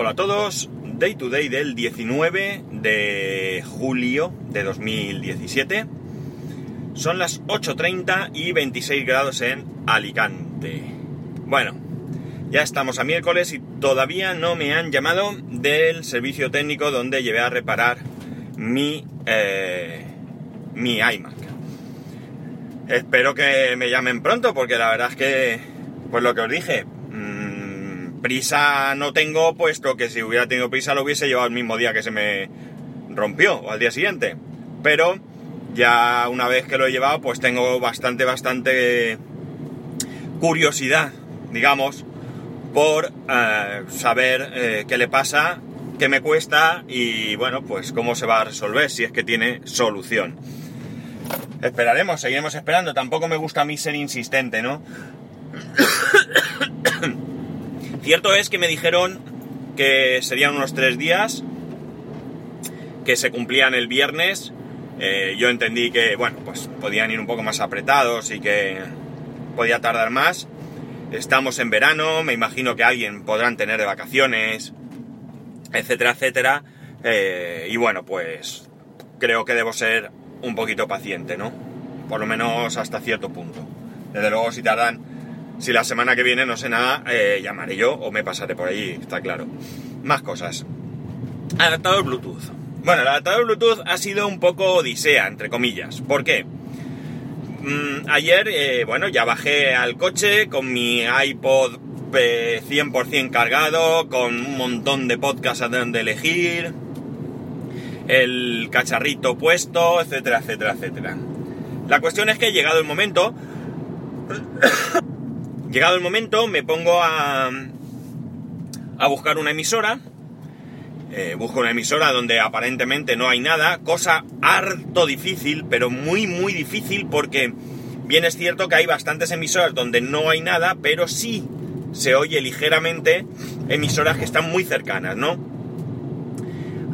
Hola a todos, Day to Day del 19 de julio de 2017. Son las 8.30 y 26 grados en Alicante. Bueno, ya estamos a miércoles y todavía no me han llamado del servicio técnico donde llevé a reparar mi, eh, mi iMac. Espero que me llamen pronto porque la verdad es que, pues lo que os dije, Prisa no tengo, puesto que si hubiera tenido prisa lo hubiese llevado el mismo día que se me rompió, o al día siguiente. Pero ya una vez que lo he llevado, pues tengo bastante, bastante curiosidad, digamos, por eh, saber eh, qué le pasa, qué me cuesta y bueno, pues cómo se va a resolver, si es que tiene solución. Esperaremos, seguiremos esperando. Tampoco me gusta a mí ser insistente, ¿no? Cierto es que me dijeron que serían unos tres días, que se cumplían el viernes. Eh, yo entendí que, bueno, pues podían ir un poco más apretados y que podía tardar más. Estamos en verano, me imagino que alguien podrán tener de vacaciones, etcétera, etcétera. Eh, y bueno, pues creo que debo ser un poquito paciente, ¿no? Por lo menos hasta cierto punto. Desde luego, si tardan si la semana que viene no sé nada, eh, llamaré yo o me pasaré por ahí, está claro. Más cosas. Adaptador Bluetooth. Bueno, el adaptador Bluetooth ha sido un poco odisea, entre comillas. ¿Por qué? Mm, ayer, eh, bueno, ya bajé al coche con mi iPod 100% eh, cargado, con un montón de podcasts a donde elegir, el cacharrito puesto, etcétera, etcétera, etcétera. La cuestión es que llegado el momento, Llegado el momento, me pongo a, a buscar una emisora. Eh, busco una emisora donde aparentemente no hay nada, cosa harto difícil, pero muy muy difícil porque bien es cierto que hay bastantes emisoras donde no hay nada, pero sí se oye ligeramente emisoras que están muy cercanas, ¿no?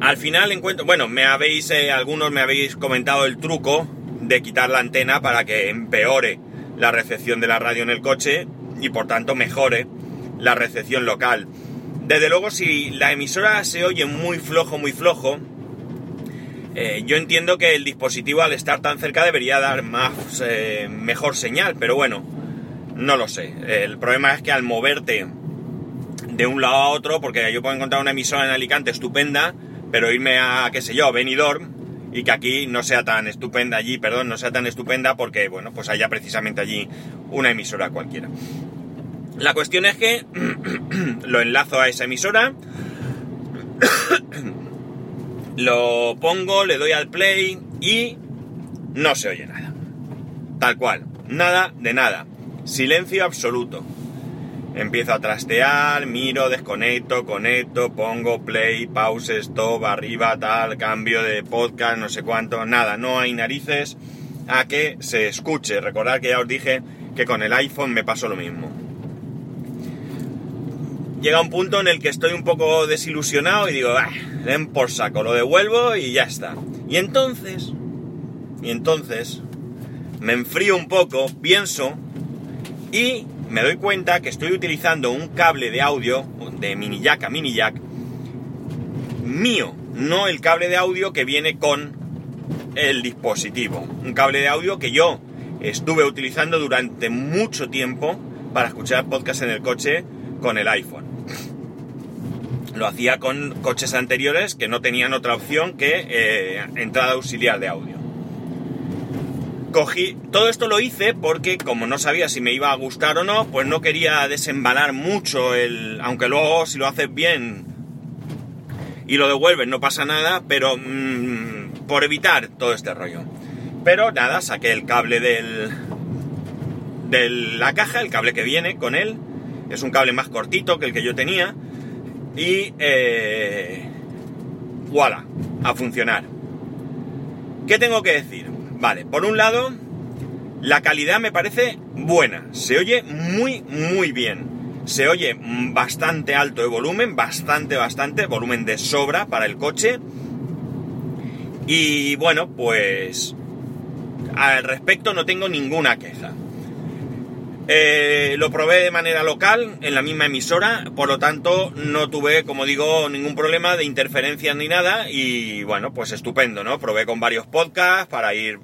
Al final encuentro, bueno, me habéis, eh, algunos me habéis comentado el truco de quitar la antena para que empeore la recepción de la radio en el coche y por tanto mejore la recepción local. Desde luego, si la emisora se oye muy flojo, muy flojo, eh, yo entiendo que el dispositivo al estar tan cerca debería dar más, eh, mejor señal, pero bueno, no lo sé. El problema es que al moverte de un lado a otro, porque yo puedo encontrar una emisora en Alicante estupenda, pero irme a, qué sé yo, Benidorm, y que aquí no sea tan estupenda allí, perdón, no sea tan estupenda porque, bueno, pues haya precisamente allí una emisora cualquiera. La cuestión es que lo enlazo a esa emisora, lo pongo, le doy al play y no se oye nada. Tal cual, nada de nada. Silencio absoluto. Empiezo a trastear, miro, desconecto, conecto, pongo play, pause, stop, arriba, tal, cambio de podcast, no sé cuánto, nada, no hay narices a que se escuche. Recordad que ya os dije que con el iPhone me pasó lo mismo. Llega un punto en el que estoy un poco desilusionado y digo, ah, den por saco, lo devuelvo y ya está. Y entonces, y entonces, me enfrío un poco, pienso y me doy cuenta que estoy utilizando un cable de audio de mini jack a mini jack mío, no el cable de audio que viene con el dispositivo. Un cable de audio que yo estuve utilizando durante mucho tiempo para escuchar podcast en el coche con el iPhone. Lo hacía con coches anteriores que no tenían otra opción que eh, entrada auxiliar de audio cogí, todo esto lo hice porque como no sabía si me iba a gustar o no, pues no quería desembalar mucho el, aunque luego si lo haces bien y lo devuelves no pasa nada, pero mm, por evitar todo este rollo. Pero nada, saqué el cable del, de la caja, el cable que viene con él, es un cable más cortito que el que yo tenía y eh, voilà, a funcionar. ¿Qué tengo que decir? Vale, por un lado, la calidad me parece buena, se oye muy, muy bien. Se oye bastante alto de volumen, bastante, bastante, volumen de sobra para el coche. Y bueno, pues al respecto no tengo ninguna queja. Eh, lo probé de manera local, en la misma emisora, por lo tanto no tuve, como digo, ningún problema de interferencia ni nada y bueno, pues estupendo, ¿no? Probé con varios podcasts para ir,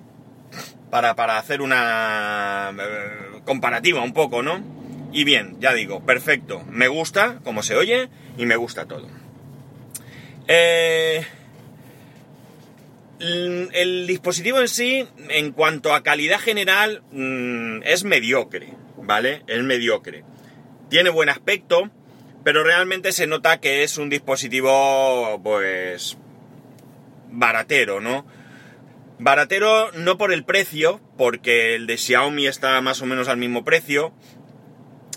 para, para hacer una eh, comparativa un poco, ¿no? Y bien, ya digo, perfecto, me gusta como se oye y me gusta todo. Eh, el dispositivo en sí, en cuanto a calidad general, mm, es mediocre. ¿Vale? Es mediocre. Tiene buen aspecto, pero realmente se nota que es un dispositivo, pues, baratero, ¿no? Baratero no por el precio, porque el de Xiaomi está más o menos al mismo precio,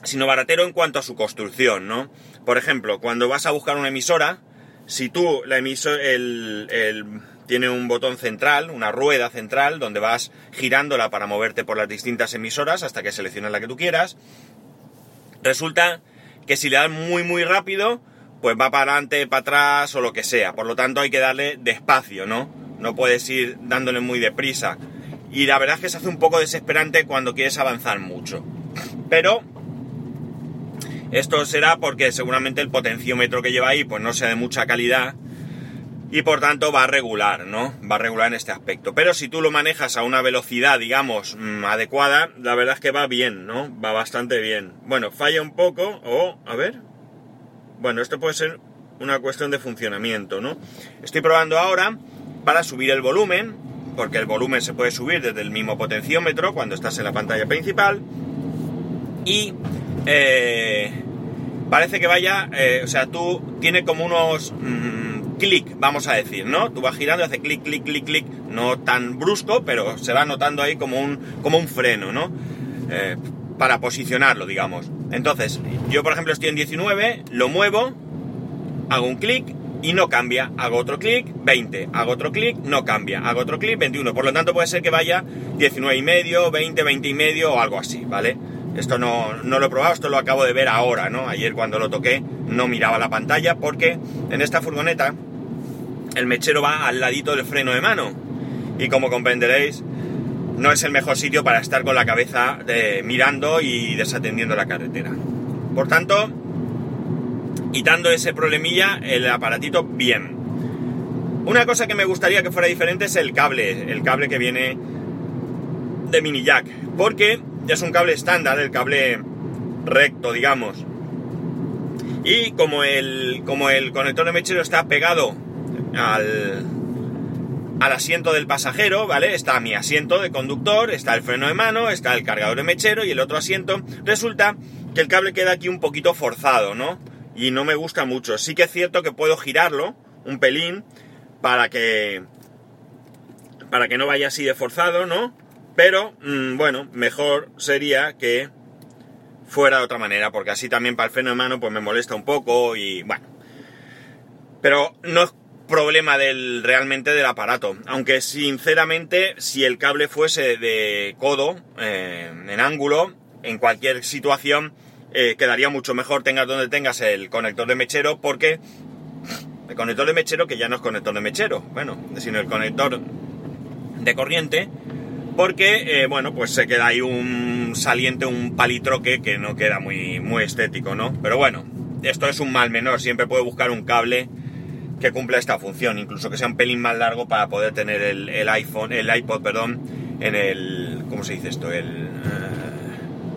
sino baratero en cuanto a su construcción, ¿no? Por ejemplo, cuando vas a buscar una emisora, si tú la emisora, el, el tiene un botón central, una rueda central, donde vas girándola para moverte por las distintas emisoras hasta que selecciones la que tú quieras. Resulta que si le das muy muy rápido, pues va para adelante, para atrás o lo que sea. Por lo tanto hay que darle despacio, ¿no? No puedes ir dándole muy deprisa. Y la verdad es que se hace un poco desesperante cuando quieres avanzar mucho. Pero esto será porque seguramente el potenciómetro que lleva ahí pues no sea de mucha calidad y por tanto va a regular, ¿no? Va a regular en este aspecto. Pero si tú lo manejas a una velocidad, digamos, mm, adecuada, la verdad es que va bien, ¿no? Va bastante bien. Bueno, falla un poco, o, a ver. Bueno, esto puede ser una cuestión de funcionamiento, ¿no? Estoy probando ahora para subir el volumen, porque el volumen se puede subir desde el mismo potenciómetro cuando estás en la pantalla principal. Y eh, parece que vaya, eh, o sea, tú tiene como unos... Mm, clic, vamos a decir, ¿no? Tú vas girando y hace clic, clic, clic, clic, no tan brusco, pero se va notando ahí como un, como un freno, ¿no? Eh, para posicionarlo, digamos. Entonces, yo por ejemplo estoy en 19, lo muevo, hago un clic y no cambia, hago otro clic, 20, hago otro clic, no cambia, hago otro clic, 21. Por lo tanto puede ser que vaya 19 y medio, 20, 20 y medio o algo así, ¿vale? Esto no, no, lo he probado, esto lo acabo de ver ahora, ¿no? Ayer cuando lo toqué no miraba la pantalla porque en esta furgoneta el mechero va al ladito del freno de mano. Y como comprenderéis, no es el mejor sitio para estar con la cabeza de, mirando y desatendiendo la carretera. Por tanto, quitando ese problemilla, el aparatito bien. Una cosa que me gustaría que fuera diferente es el cable, el cable que viene de mini jack, porque es un cable estándar, el cable recto, digamos. Y como el, como el conector de mechero está pegado al, al asiento del pasajero, ¿vale? Está mi asiento de conductor, está el freno de mano, está el cargador de mechero y el otro asiento. Resulta que el cable queda aquí un poquito forzado, ¿no? Y no me gusta mucho. Sí que es cierto que puedo girarlo un pelín para que para que no vaya así de forzado, ¿no? Pero mm, bueno, mejor sería que fuera de otra manera, porque así también para el freno de mano pues me molesta un poco y bueno. Pero no problema del realmente del aparato. Aunque sinceramente, si el cable fuese de codo, eh, en ángulo, en cualquier situación, eh, quedaría mucho mejor tengas donde tengas el conector de mechero, porque el conector de mechero, que ya no es conector de mechero, bueno, sino el conector de corriente, porque, eh, bueno, pues se queda ahí un saliente, un palitroque que no queda muy, muy estético, ¿no? Pero bueno, esto es un mal menor, siempre puede buscar un cable que cumpla esta función, incluso que sea un pelín más largo para poder tener el, iPhone, el iPod, perdón, en el, ¿cómo se dice esto? El,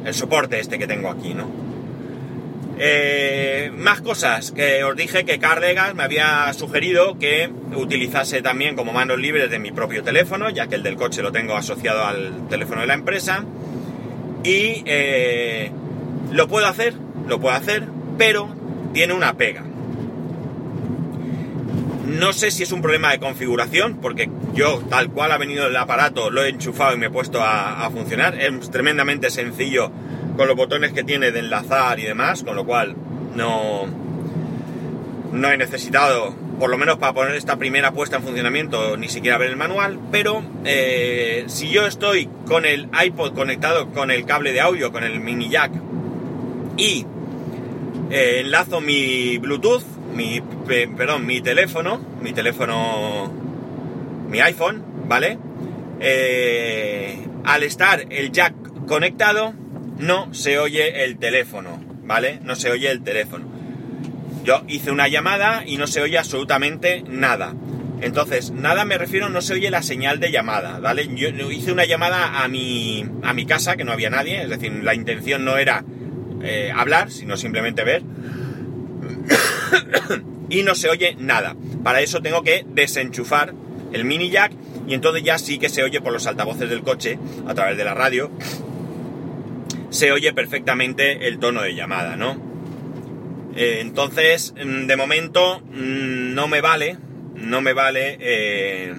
eh, soporte este que tengo aquí, ¿no? Eh, más cosas que os dije que Carlegas me había sugerido que utilizase también como manos libres de mi propio teléfono, ya que el del coche lo tengo asociado al teléfono de la empresa. Y eh, lo puedo hacer, lo puedo hacer, pero tiene una pega. No sé si es un problema de configuración, porque yo, tal cual ha venido el aparato, lo he enchufado y me he puesto a, funcionar. Es tremendamente sencillo con los botones que tiene de enlazar y demás, con lo cual no, no he necesitado, por lo menos para poner esta primera puesta en funcionamiento, ni siquiera ver el manual. Pero eh, si yo estoy con el iPod conectado con el cable de audio, con el mini jack, y eh, enlazo mi Bluetooth, mi, perdón, mi teléfono, mi teléfono, mi iPhone, ¿vale? Eh, al estar el jack conectado, no se oye el teléfono, ¿vale? No se oye el teléfono. Yo hice una llamada y no se oye absolutamente nada. Entonces, nada me refiero, no se oye la señal de llamada, ¿vale? Yo hice una llamada a mi, a mi casa, que no había nadie, es decir, la intención no era eh, hablar, sino simplemente ver. y no se oye nada. Para eso tengo que desenchufar el mini jack y entonces ya sí que se oye por los altavoces del coche, a través de la radio, se oye perfectamente el tono de llamada, ¿no? Eh, entonces, mm, de momento, mm, no me vale no me vale... Eh,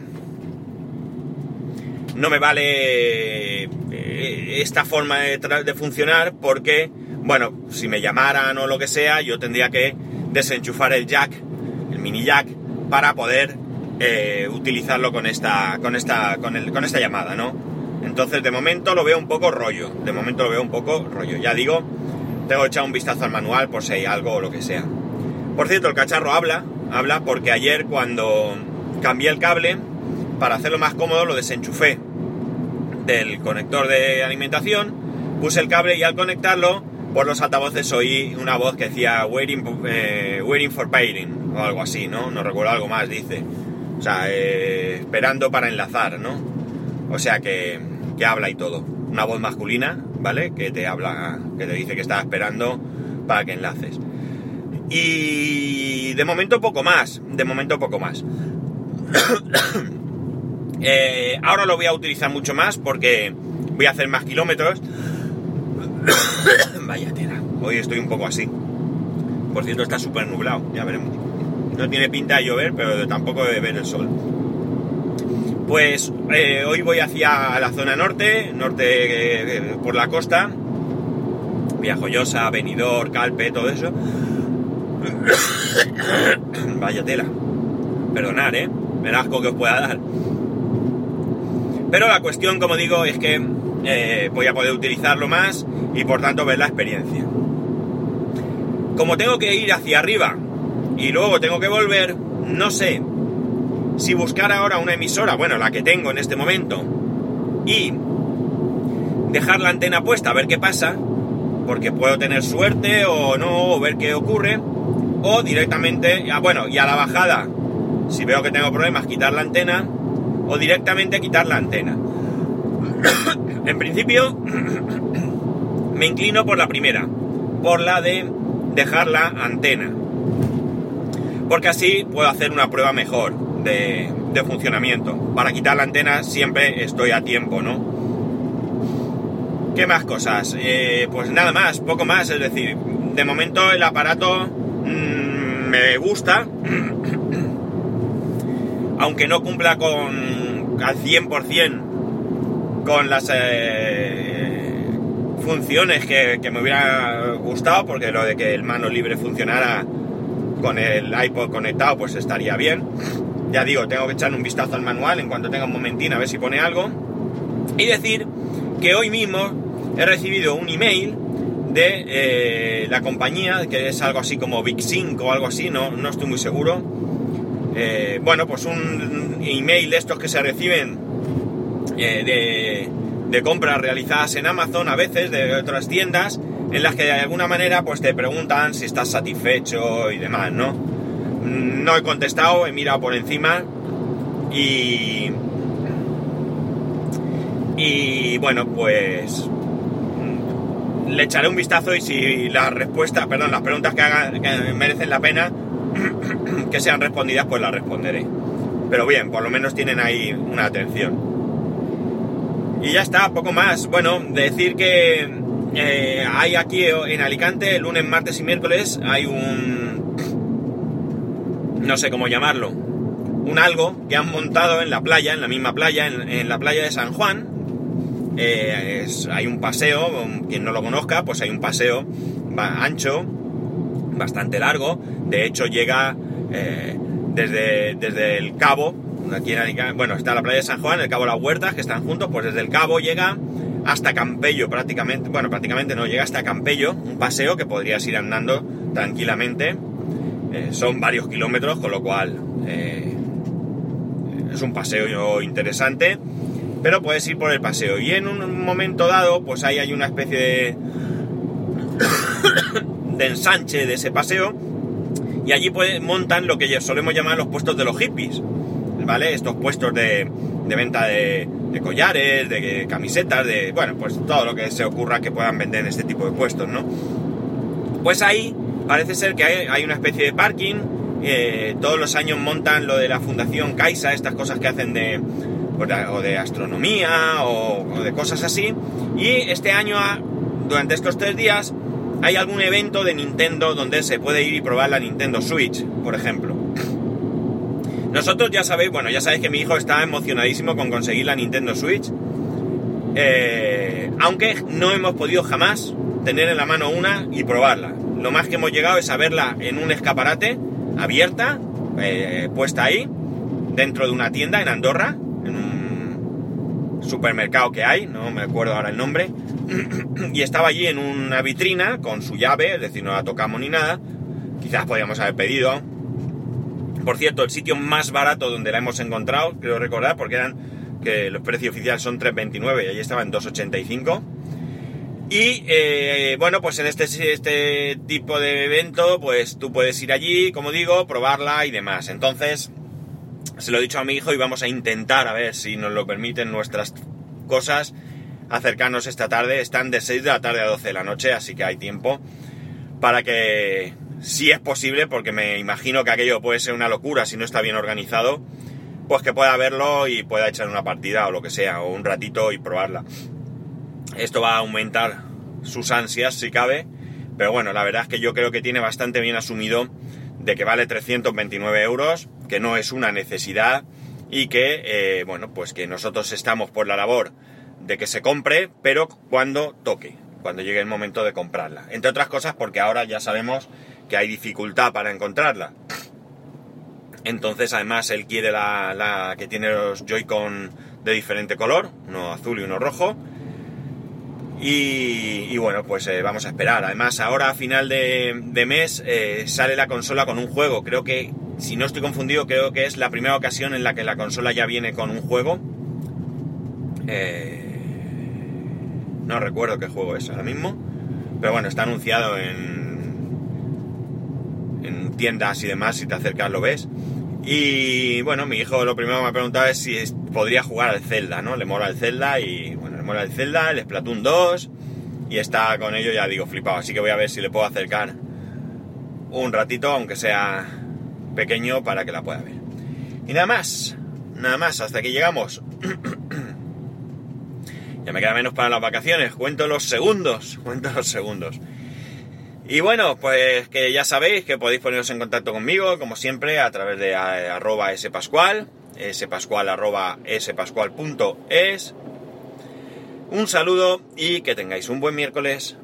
no me vale eh, esta forma de, funcionar porque, bueno, si me llamaran o lo que sea, yo tendría que desenchufar el jack, el mini jack, para poder eh, utilizarlo con esta, con esta, con, el, con esta llamada, ¿no? Entonces, de momento lo veo un poco rollo. De momento lo veo un poco rollo. Ya digo, tengo echar un vistazo al manual por si hay algo o lo que sea. Por cierto, el cacharro habla, habla porque ayer cuando cambié el cable, para hacerlo más cómodo lo desenchufé del conector de alimentación, puse el cable y al conectarlo por los altavoces oí una voz que decía waiting, eh, waiting for pairing o algo así, ¿no? No recuerdo algo más, dice. O sea, eh, esperando para enlazar, ¿no? O sea que, que habla y todo. Una voz masculina, ¿vale? Que te habla, que te dice que está esperando para que enlaces. Y de momento poco más, de momento poco más. Eh, ahora lo voy a utilizar mucho más porque voy a hacer más kilómetros. Vaya tela, hoy estoy un poco así. Por cierto, está súper nublado, ya veremos. No tiene pinta de llover, pero tampoco de ver el sol. Pues eh, hoy voy hacia la zona norte, norte eh, por la costa, Viajoyosa, Benidorm, Calpe, todo eso. Vaya tela. Perdonar, ¿eh? El asco que os pueda dar. Pero la cuestión, como digo, es que eh, voy a poder utilizarlo más y por tanto ver la experiencia. Como tengo que ir hacia arriba y luego tengo que volver, no sé si buscar ahora una emisora, bueno, la que tengo en este momento, y dejar la antena puesta a ver qué pasa, porque puedo tener suerte o no, o ver qué ocurre, o directamente, bueno, y a la bajada, si veo que tengo problemas, quitar la antena o directamente quitar la antena. en principio, me inclino por la primera, por la de dejar la antena. Porque así puedo hacer una prueba mejor de, funcionamiento. Para quitar la antena siempre estoy a tiempo, ¿no? ¿Qué más cosas? Eh, pues nada más, poco más, es decir, de momento el aparato Mm, me gusta, aunque no cumpla con al 100% con las eh, funciones que, me hubiera gustado, porque lo de que el mano libre funcionara con el iPod conectado, pues estaría bien. Ya digo, tengo que echar un vistazo al manual en cuanto tenga un momentín a ver si pone algo. Y decir que hoy mismo he recibido un email de eh, la compañía, que es algo así como Big o algo así, no, no estoy muy seguro. Eh, bueno, pues un email de estos que se reciben eh, de, de, compras realizadas en Amazon a veces, de otras tiendas, en las que de alguna manera pues te preguntan si estás satisfecho y demás, ¿no? No he contestado, he mirado por encima y... Y bueno, pues le echaré un vistazo y si las respuestas, perdón, las preguntas que hagan que merecen la pena que sean respondidas, pues las responderé. Pero bien, por lo menos tienen ahí una atención. Y ya está, poco más. Bueno, decir que eh, hay aquí en Alicante, lunes, martes y miércoles, hay un... no sé cómo llamarlo. Un algo que han montado en la playa, en la misma playa, en la playa de San Juan, eh, hay un paseo, quien no lo conozca, pues hay un paseo ancho, bastante largo, de hecho llega eh, desde, desde el cabo, aquí en bueno, está la playa de San Juan, el cabo Las Huertas, que están juntos, pues desde el cabo llega hasta Campello prácticamente, bueno, prácticamente no, llega hasta Campello, un paseo que podrías ir andando tranquilamente, eh, son varios kilómetros, con lo cual es un paseo interesante pero puedes ir por el paseo. Y en un momento dado, pues ahí hay una especie de ensanche de ese paseo y allí montan lo que solemos llamar los puestos de los hippies, ¿vale? Estos puestos de, venta de, collares, de camisetas, de, bueno, pues todo lo que se ocurra que puedan vender en este tipo de puestos, ¿no? Pues ahí parece ser que hay, una especie de parking, eh, todos los años montan lo de la Fundación Caixa, estas cosas que hacen de, pues, o de astronomía o, de cosas así, y este año, durante estos tres días, hay algún evento de Nintendo donde se puede ir y probar la Nintendo Switch, por ejemplo. Nosotros ya sabéis, bueno, ya sabéis que mi hijo está emocionadísimo con conseguir la Nintendo Switch. Eh, aunque no hemos podido jamás tener en la mano una y probarla. Lo más que hemos llegado es a verla en un escaparate, abierta, eh, puesta ahí, dentro de una tienda en Andorra, en un supermercado que hay, no me acuerdo ahora el nombre, y estaba allí en una vitrina con su llave, es decir, no la tocamos ni nada. Quizás podíamos haber pedido. Por cierto, el sitio más barato donde la hemos encontrado, creo recordar, porque eran que los precios oficiales son 3.29 y allí estaba en 2.85. Y eh, bueno, pues en este, este tipo de evento, pues tú puedes ir allí, como digo, probarla y demás. Entonces, se lo he dicho a mi hijo y vamos a intentar a ver si nos lo permiten nuestras cosas acercarnos esta tarde. Están de 6 de la tarde a 12 de la noche, así que hay tiempo para que, si es posible, porque me imagino que aquello puede ser una locura si no está bien organizado, pues que pueda verlo y pueda echar una partida o lo que sea, o un ratito y probarla. Esto va a aumentar sus ansias, si cabe, pero bueno, la verdad es que yo creo que tiene bastante bien asumido de que vale 329 euros, que no es una necesidad y que, eh, bueno, pues que nosotros estamos por la labor de que se compre, pero cuando toque, cuando llegue el momento de comprarla. Entre otras cosas porque ahora ya sabemos que hay dificultad para encontrarla. Entonces además él quiere la, que tiene los Joy-Con de diferente color, uno azul y uno rojo. Y, bueno, pues eh, vamos a esperar. Además ahora a final de, mes eh, sale la consola con un juego. Creo que, si no estoy confundido, creo que es la primera ocasión en la que la consola ya viene con un juego. Eh, no recuerdo qué juego es ahora mismo. Pero bueno, está anunciado en tiendas y demás. Si te acercas lo ves. Y bueno, mi hijo lo primero que me ha preguntado es si podría jugar al Zelda, ¿no? Le mola el Zelda y bueno, le mola el Zelda, el Splatoon 2 y está con ello, ya digo, flipado. Así que voy a ver si le puedo acercar un ratito, aunque sea pequeño, para que la pueda ver. Y nada más, nada más, hasta aquí llegamos. Ya me queda menos para las vacaciones. Cuento los segundos. Cuento los segundos. Y bueno, pues que ya sabéis que podéis poneros en contacto conmigo, como siempre, a través de arroba spascual, spascual arroba spascual.es. Un saludo y que tengáis un buen miércoles.